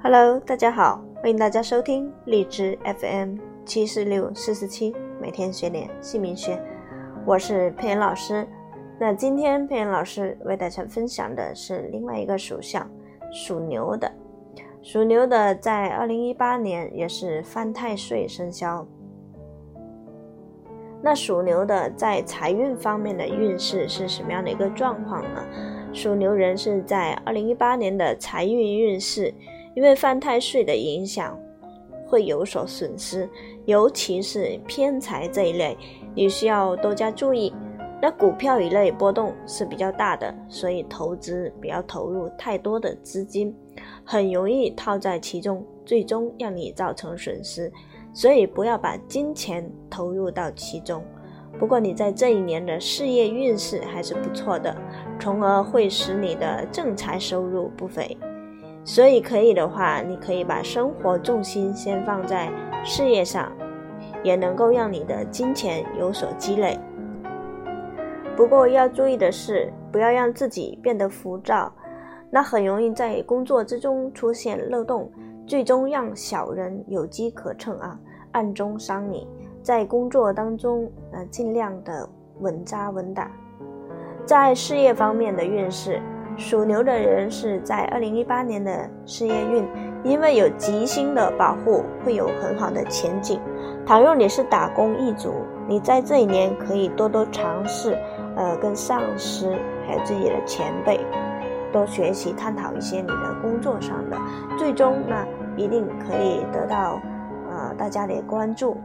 Hello，大家好，欢迎大家收听荔枝 FM 七四六四四七，每天学点姓名学，我是佩妍老师。那今天佩妍老师为大家分享的是另外一个属相，属牛的。属牛的在二零一八年也是犯太岁生肖。那属牛的在财运方面的运势是什么样的一个状况呢？属牛人是在二零一八年的财运运势。因为犯太岁的影响，会有所损失，尤其是偏财这一类，你需要多加注意。那股票一类波动是比较大的，所以投资不要投入太多的资金，很容易套在其中，最终让你造成损失。所以不要把金钱投入到其中。不过你在这一年的事业运势还是不错的，从而会使你的正财收入不菲。所以可以的话，你可以把生活重心先放在事业上，也能够让你的金钱有所积累。不过要注意的是，不要让自己变得浮躁，那很容易在工作之中出现漏洞，最终让小人有机可乘啊，暗中伤你。在工作当中，呃，尽量的稳扎稳打。在事业方面的运势。属牛的人是在二零一八年的事业运，因为有吉星的保护，会有很好的前景。倘若你是打工一族，你在这一年可以多多尝试，呃，跟上司还有自己的前辈多学习，探讨一些你的工作上的，最终呢，一定可以得到呃大家的关注，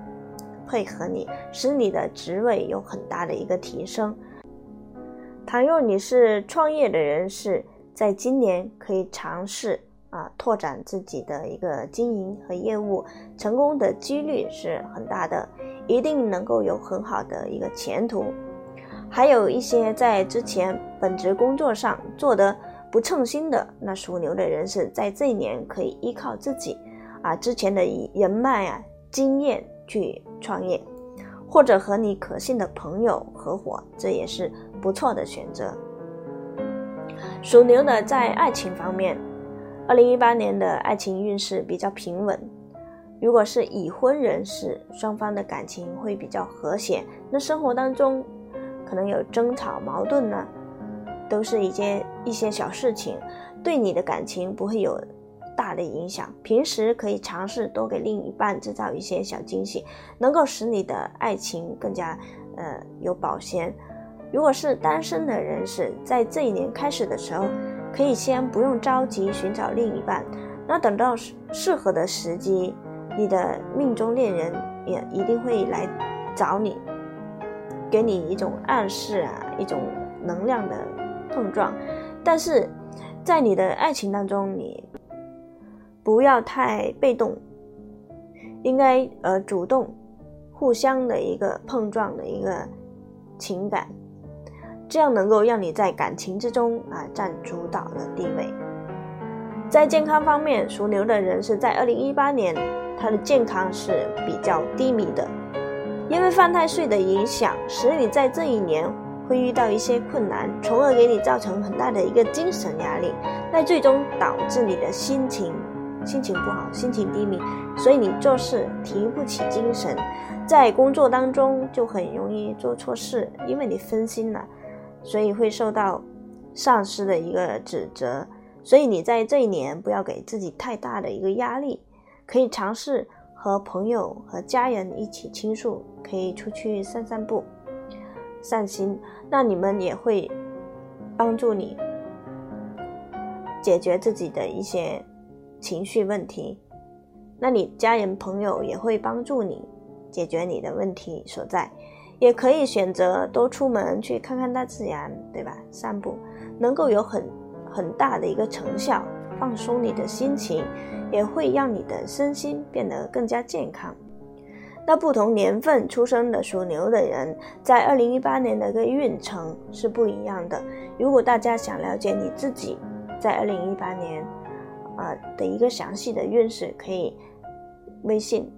配合你，使你的职位有很大的一个提升。倘若你是创业的人士，在今年可以尝试啊拓展自己的一个经营和业务，成功的几率是很大的，一定能够有很好的一个前途。还有一些在之前本职工作上做得不称心的，那属牛的人士在这一年可以依靠自己啊之前的人脉啊经验去创业。或者和你可信的朋友合伙，这也是不错的选择。属牛的在爱情方面，二零一八年的爱情运势比较平稳。如果是已婚人士，双方的感情会比较和谐。那生活当中可能有争吵、矛盾呢，都是一些一些小事情，对你的感情不会有。大的影响，平时可以尝试多给另一半制造一些小惊喜，能够使你的爱情更加呃有保鲜。如果是单身的人士，在这一年开始的时候，可以先不用着急寻找另一半，那等到适适合的时机，你的命中恋人也一定会来找你，给你一种暗示啊，一种能量的碰撞。但是在你的爱情当中，你。不要太被动，应该呃主动，互相的一个碰撞的一个情感，这样能够让你在感情之中啊占主导的地位。在健康方面，属牛的人是在二零一八年，他的健康是比较低迷的，因为犯太岁的影响，使你在这一年会遇到一些困难，从而给你造成很大的一个精神压力，那最终导致你的心情。心情不好，心情低迷，所以你做事提不起精神，在工作当中就很容易做错事，因为你分心了，所以会受到上司的一个指责。所以你在这一年不要给自己太大的一个压力，可以尝试和朋友和家人一起倾诉，可以出去散散步、散心，那你们也会帮助你解决自己的一些。情绪问题，那你家人朋友也会帮助你解决你的问题所在，也可以选择多出门去看看大自然，对吧？散步能够有很很大的一个成效，放松你的心情，也会让你的身心变得更加健康。那不同年份出生的属牛的人，在二零一八年的一个运程是不一样的。如果大家想了解你自己在二零一八年，啊的一个详细的运势，可以微信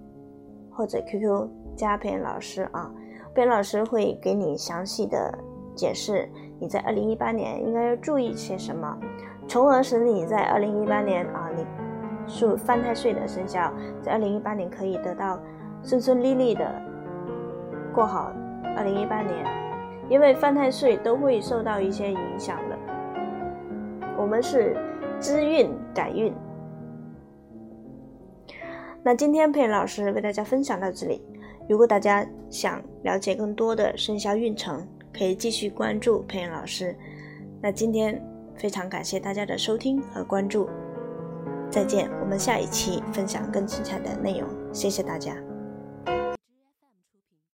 或者 QQ 加佩老师啊，佩老师会给你详细的解释你在二零一八年应该要注意些什么，从而使你在二零一八年啊，你属犯太岁的生肖，在二零一八年可以得到顺顺利利的过好二零一八年，因为犯太岁都会受到一些影响的。我们是知运改运。那今天佩老师为大家分享到这里。如果大家想了解更多的生肖运程，可以继续关注佩恩老师。那今天非常感谢大家的收听和关注，再见。我们下一期分享更精彩的内容，谢谢大家。